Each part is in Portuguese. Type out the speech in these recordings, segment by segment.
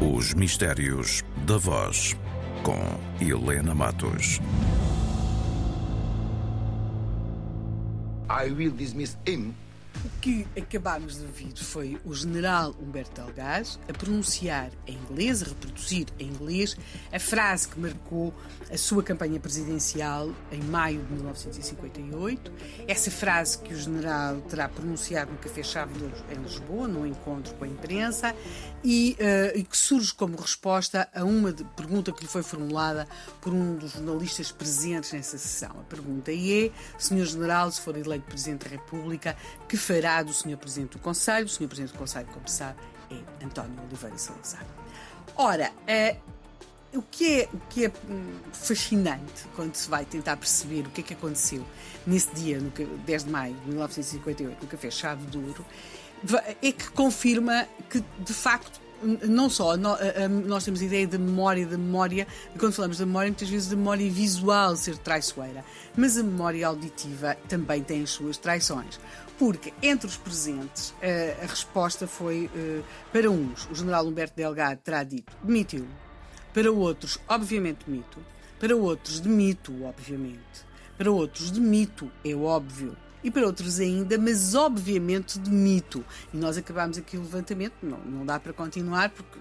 Os Mistérios da Voz, com Helena Matos. I will dismiss him O que acabámos de ouvir foi o general Humberto Delgado a pronunciar em inglês, a reproduzir em inglês, a frase que marcou a sua campanha presidencial em maio de 1958. Essa frase que o general terá pronunciado no Café Ouro em Lisboa, num encontro com a imprensa, e, uh, e que surge como resposta a uma pergunta que lhe foi formulada por um dos jornalistas presentes nessa sessão. A pergunta é, Senhor General, se for eleito Presidente da República, que fará do Sr. Presidente do Conselho. O Sr. Presidente do Conselho, como sabe, é António Oliveira Salazar. Ora, é, o que, é, o que é hum, fascinante quando se vai tentar perceber o que é que aconteceu nesse dia, no 10 de maio de 1958, no Café Chave de Ouro, é que confirma que, de facto, não só nós temos a ideia de memória, de memória, quando falamos de memória, muitas vezes de memória visual ser traiçoeira, mas a memória auditiva também tem as suas traições. Porque entre os presentes a resposta foi para uns, o general Humberto Delgado terá dito demitiu, para outros, obviamente demito, para outros demito, obviamente, para outros demito, é óbvio. E para outros ainda, mas obviamente de mito. E nós acabámos aqui o levantamento, não, não dá para continuar porque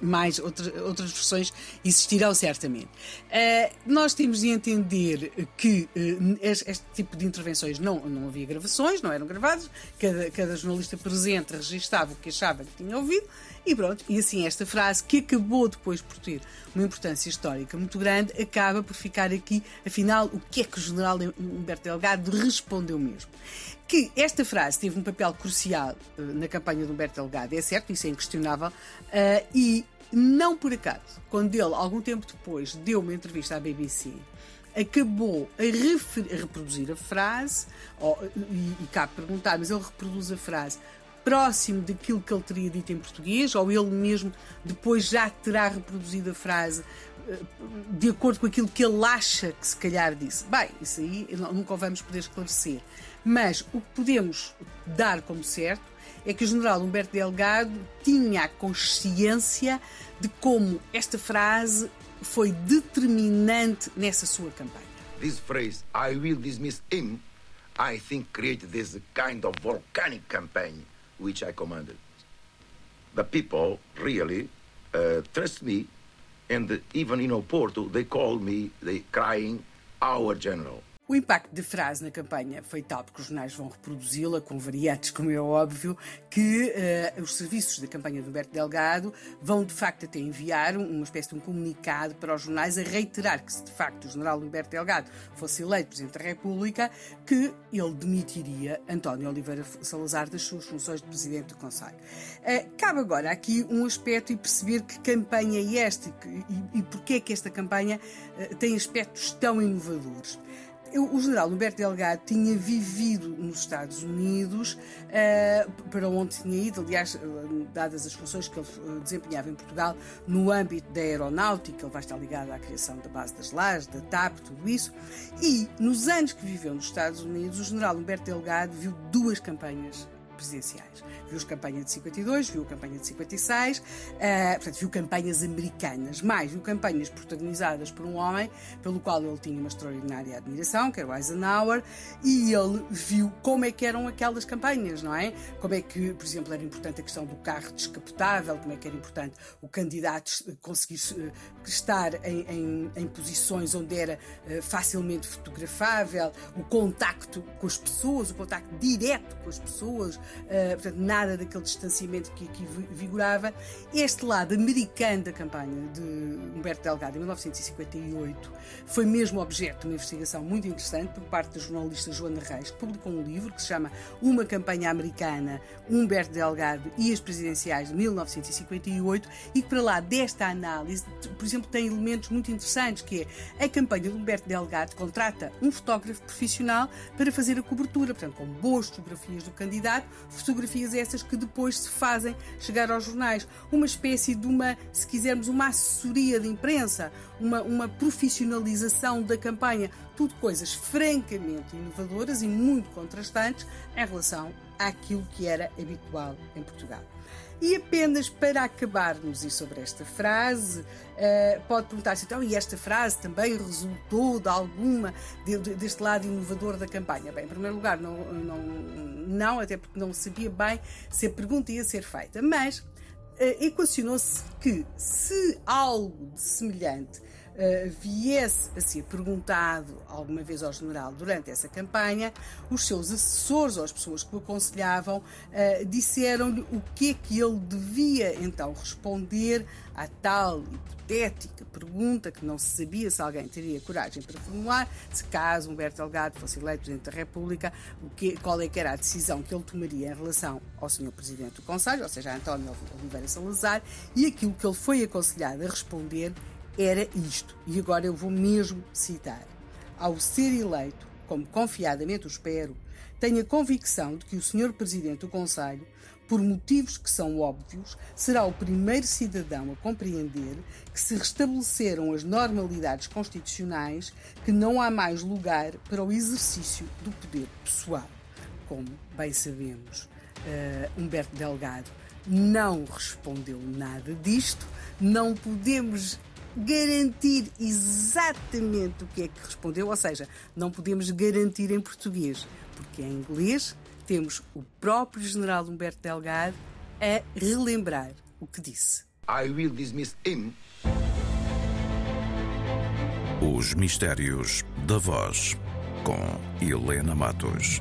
mais outra, outras versões existirão certamente. Uh, nós temos de entender que uh, este, este, tipo de intervenções não, não havia gravações, não eram gravadas, cada, cada jornalista presente registava o que achava que tinha ouvido e pronto, e assim esta frase, que acabou depois por ter uma importância histórica muito grande, acaba por ficar aqui, afinal, o que é que o general Humberto Delgado respondeu mesmo. Que esta frase teve um papel crucial uh, na campanha de Humberto Delgado, é certo, isso é inquestionável, uh, e não por acaso, quando ele, algum tempo depois, deu uma entrevista à BBC, acabou a, a reproduzir a frase, ou, e, e cabe perguntar, mas ele reproduz a frase próximo daquilo que ele teria dito em português, ou ele mesmo depois já terá reproduzido a frase eh, de acordo com aquilo que ele acha que se calhar disse. Bem, isso aí nunca o vamos poder esclarecer. Mas o que podemos dar como certo é que o general Humberto Delgado tinha a consciência de como esta frase foi determinante nessa sua campanha. This phrase, I will dismiss him, I think created this kind of volcanic campaign which I commanded. The people really uh, trust me, and even in Oporto, they call me, they crying, our general. O impacto da frase na campanha foi tal, porque os jornais vão reproduzi-la com variantes, como é óbvio, que uh, os serviços da campanha do Humberto Delgado vão de facto até enviar uma espécie de um comunicado para os jornais a reiterar que se de facto o general Humberto Delgado fosse eleito Presidente da República, que ele demitiria António Oliveira Salazar das suas funções de Presidente do Conselho. Uh, cabe agora aqui um aspecto e perceber que campanha é esta e, e, e é que esta campanha uh, tem aspectos tão inovadores o general Humberto Delgado tinha vivido nos Estados Unidos, uh, para onde tinha ido, aliás, dadas as funções que ele eh, desempenhava em Portugal, no âmbito da aeronáutica, ele vai estar ligado à criação da base das lajes, da TAP, tudo isso. E nos anos que viveu nos Estados Unidos, o general Humberto Delgado viu duas campanhas presidenciais. Viu a campanha de 52, viu a campanha de 56, uh, eh, portanto, viu campanhas americanas, mais viu campanhas protagonizadas por um homem pelo qual ele tinha uma extraordinária admiração, que era o Eisenhower, e ele viu como é que eram aquelas campanhas, não é? Como é que, por exemplo, era importante a questão do carro descapotável, como é que era importante o candidato conseguir uh, estar em, em, em, posições onde era facilmente fotografável, o contacto com as pessoas, o contacto direto com as pessoas, portanto, nada daquele distanciamento que aqui vigorava. Este lado americano da campanha de Humberto Delgado, em 1958, foi mesmo objeto de uma investigação muito interessante por parte da jornalista Joana Reis, que publicou um livro que se chama Uma Campanha Americana, Humberto Delgado e as Presidenciais de 1958, e que para lá desta análise, por exemplo, tem elementos muito interessantes, que é a campanha de Humberto Delgado contrata um fotógrafo profissional para fazer a cobertura, portanto, com boas fotografias do candidato, fotografias essas que depois se fazem chegar aos jornais. Uma espécie de uma, se quisermos, uma assessoria de imprensa, uma, uma profissionalização da campanha. Tudo coisas francamente inovadoras e muito contrastantes em relação àquilo que era habitual em Portugal. E apenas para acabarmos e sobre esta frase, uh, pode perguntar-se então, e esta frase também resultou de alguma de, de, deste lado inovador da campanha? Bem, em primeiro lugar, não, não, não, até porque não sabia bem se a pergunta ia ser feita, mas uh, equacionou-se que se algo de semelhante uh, viesse a ser perguntado alguma vez ao general durante essa campanha, os seus assessores ou as pessoas que o aconselhavam uh, disseram-lhe o que é que ele devia então responder à tal hipotética pergunta que não se sabia se alguém teria coragem para formular, se caso Humberto Delgado fosse eleito Presidente da República, o que, qual é que era a decisão que ele tomaria em relação ao Sr. Presidente do Conselho, ou seja, a António Oliveira Salazar, e aquilo que ele foi aconselhado a responder era isto, e agora eu vou mesmo citar. Ao ser eleito, como confiadamente o espero, tenho a convicção de que o Sr. Presidente do Conselho, por motivos que são óbvios, será o primeiro cidadão a compreender que se restabeleceram as normalidades constitucionais, que não há mais lugar para o exercício do poder pessoal. Como bem sabemos, uh, Humberto Delgado não respondeu nada disto, não podemos garantir exatamente o que é que respondeu, ou seja, não podemos garantir em português, porque em inglês temos o próprio general Humberto Delgado a relembrar o que disse. I will dismiss him. Os Mistérios da Voz, com Helena Matos.